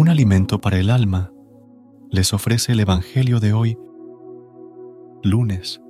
Un alimento para el alma les ofrece el Evangelio de hoy, lunes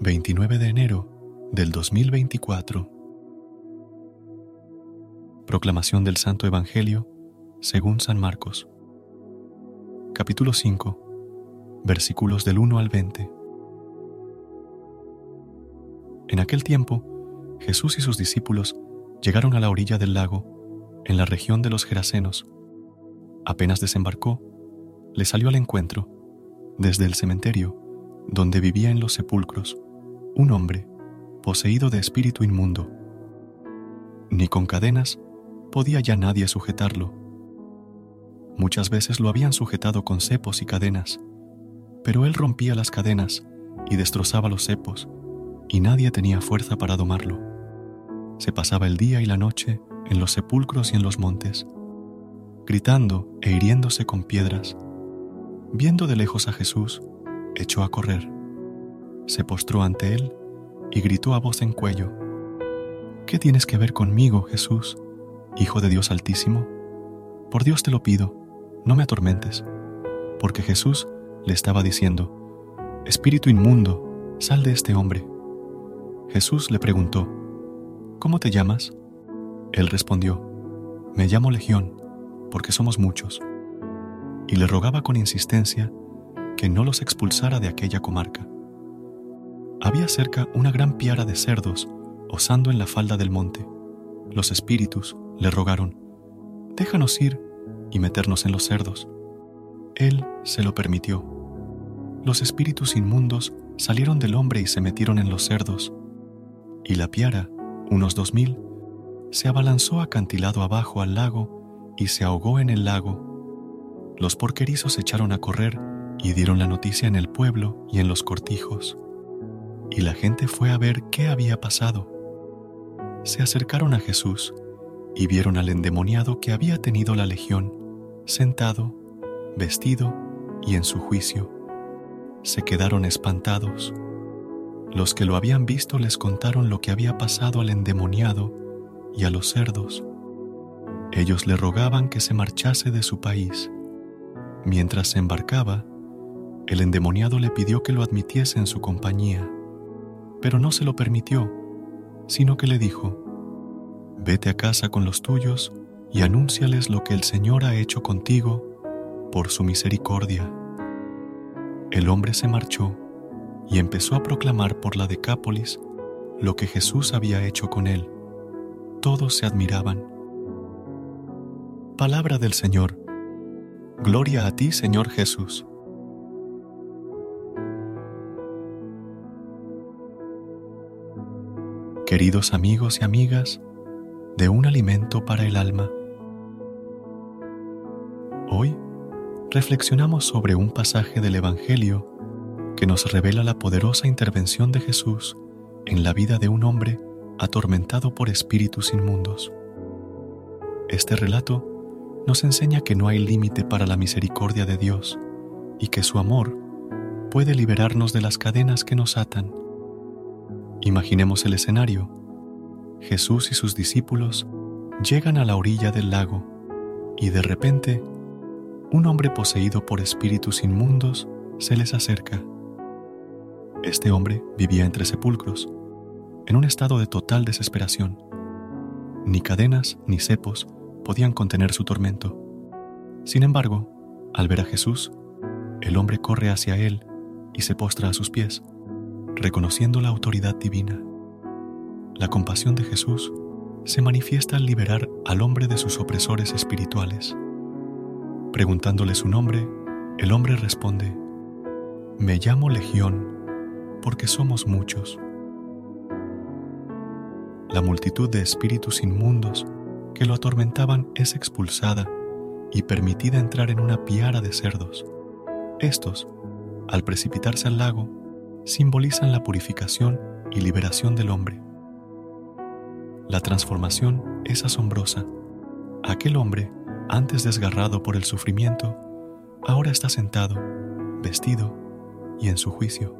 29 de enero del 2024. Proclamación del Santo Evangelio según San Marcos. Capítulo 5, versículos del 1 al 20. En aquel tiempo, Jesús y sus discípulos llegaron a la orilla del lago, en la región de los Gerasenos. Apenas desembarcó, le salió al encuentro, desde el cementerio, donde vivía en los sepulcros, un hombre poseído de espíritu inmundo. Ni con cadenas podía ya nadie sujetarlo. Muchas veces lo habían sujetado con cepos y cadenas, pero él rompía las cadenas y destrozaba los cepos, y nadie tenía fuerza para domarlo. Se pasaba el día y la noche en los sepulcros y en los montes, gritando e hiriéndose con piedras. Viendo de lejos a Jesús, echó a correr. Se postró ante él y gritó a voz en cuello, ¿Qué tienes que ver conmigo, Jesús, Hijo de Dios Altísimo? Por Dios te lo pido, no me atormentes, porque Jesús le estaba diciendo, Espíritu inmundo, sal de este hombre. Jesús le preguntó, ¿Cómo te llamas? Él respondió, Me llamo Legión, porque somos muchos. Y le rogaba con insistencia que no los expulsara de aquella comarca había cerca una gran piara de cerdos osando en la falda del monte. Los espíritus le rogaron, déjanos ir y meternos en los cerdos. Él se lo permitió. Los espíritus inmundos salieron del hombre y se metieron en los cerdos, y la piara, unos dos mil, se abalanzó acantilado abajo al lago y se ahogó en el lago. Los porquerizos echaron a correr y dieron la noticia en el pueblo y en los cortijos y la gente fue a ver qué había pasado. Se acercaron a Jesús y vieron al endemoniado que había tenido la legión, sentado, vestido y en su juicio. Se quedaron espantados. Los que lo habían visto les contaron lo que había pasado al endemoniado y a los cerdos. Ellos le rogaban que se marchase de su país. Mientras se embarcaba, el endemoniado le pidió que lo admitiese en su compañía pero no se lo permitió, sino que le dijo, Vete a casa con los tuyos y anúnciales lo que el Señor ha hecho contigo por su misericordia. El hombre se marchó y empezó a proclamar por la Decápolis lo que Jesús había hecho con él. Todos se admiraban. Palabra del Señor. Gloria a ti, Señor Jesús. queridos amigos y amigas, de un alimento para el alma. Hoy reflexionamos sobre un pasaje del Evangelio que nos revela la poderosa intervención de Jesús en la vida de un hombre atormentado por espíritus inmundos. Este relato nos enseña que no hay límite para la misericordia de Dios y que su amor puede liberarnos de las cadenas que nos atan Imaginemos el escenario. Jesús y sus discípulos llegan a la orilla del lago y de repente un hombre poseído por espíritus inmundos se les acerca. Este hombre vivía entre sepulcros, en un estado de total desesperación. Ni cadenas ni cepos podían contener su tormento. Sin embargo, al ver a Jesús, el hombre corre hacia él y se postra a sus pies reconociendo la autoridad divina. La compasión de Jesús se manifiesta al liberar al hombre de sus opresores espirituales. Preguntándole su nombre, el hombre responde, Me llamo Legión porque somos muchos. la multitud de espíritus inmundos que lo atormentaban es expulsada y permitida entrar en una piara de cerdos. Estos, al precipitarse al lago, simbolizan la purificación y liberación del hombre. La transformación es asombrosa. Aquel hombre, antes desgarrado por el sufrimiento, ahora está sentado, vestido y en su juicio.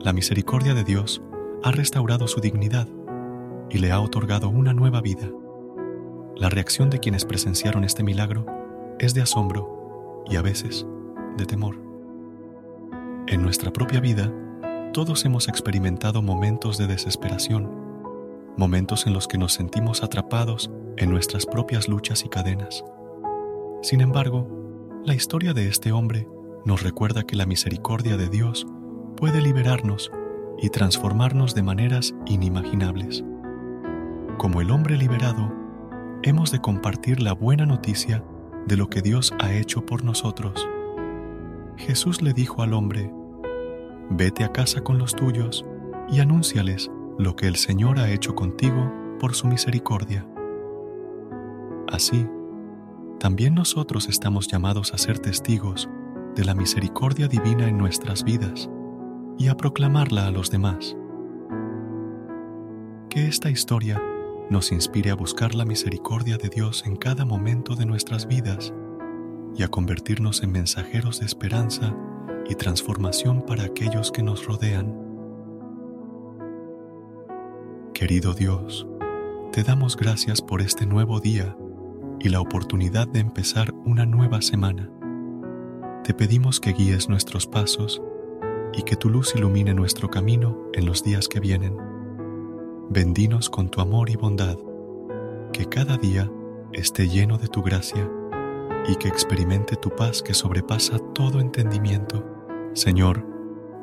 La misericordia de Dios ha restaurado su dignidad y le ha otorgado una nueva vida. La reacción de quienes presenciaron este milagro es de asombro y a veces de temor. En nuestra propia vida, todos hemos experimentado momentos de desesperación, momentos en los que nos sentimos atrapados en nuestras propias luchas y cadenas. Sin embargo, la historia de este hombre nos recuerda que la misericordia de Dios puede liberarnos y transformarnos de maneras inimaginables. Como el hombre liberado, hemos de compartir la buena noticia de lo que Dios ha hecho por nosotros. Jesús le dijo al hombre, Vete a casa con los tuyos y anúnciales lo que el Señor ha hecho contigo por su misericordia. Así, también nosotros estamos llamados a ser testigos de la misericordia divina en nuestras vidas y a proclamarla a los demás. Que esta historia nos inspire a buscar la misericordia de Dios en cada momento de nuestras vidas y a convertirnos en mensajeros de esperanza y transformación para aquellos que nos rodean. Querido Dios, te damos gracias por este nuevo día y la oportunidad de empezar una nueva semana. Te pedimos que guíes nuestros pasos y que tu luz ilumine nuestro camino en los días que vienen. Bendinos con tu amor y bondad, que cada día esté lleno de tu gracia y que experimente tu paz que sobrepasa todo entendimiento. Señor,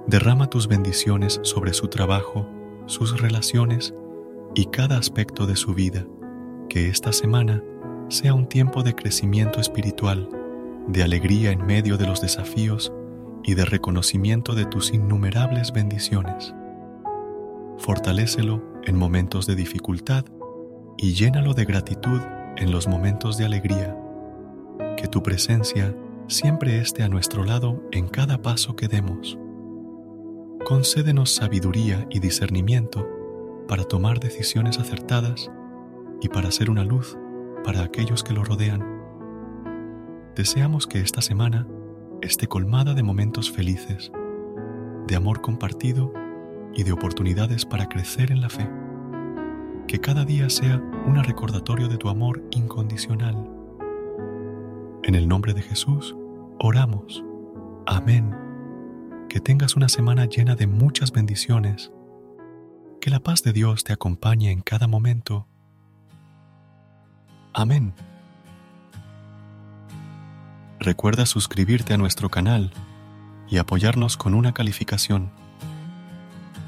derrama tus bendiciones sobre su trabajo, sus relaciones y cada aspecto de su vida. Que esta semana sea un tiempo de crecimiento espiritual, de alegría en medio de los desafíos y de reconocimiento de tus innumerables bendiciones. Fortalécelo en momentos de dificultad y llénalo de gratitud en los momentos de alegría. Que tu presencia siempre esté a nuestro lado en cada paso que demos. Concédenos sabiduría y discernimiento para tomar decisiones acertadas y para ser una luz para aquellos que lo rodean. Deseamos que esta semana esté colmada de momentos felices, de amor compartido y de oportunidades para crecer en la fe. Que cada día sea un recordatorio de tu amor incondicional. En el nombre de Jesús, Oramos. Amén. Que tengas una semana llena de muchas bendiciones. Que la paz de Dios te acompañe en cada momento. Amén. Recuerda suscribirte a nuestro canal y apoyarnos con una calificación.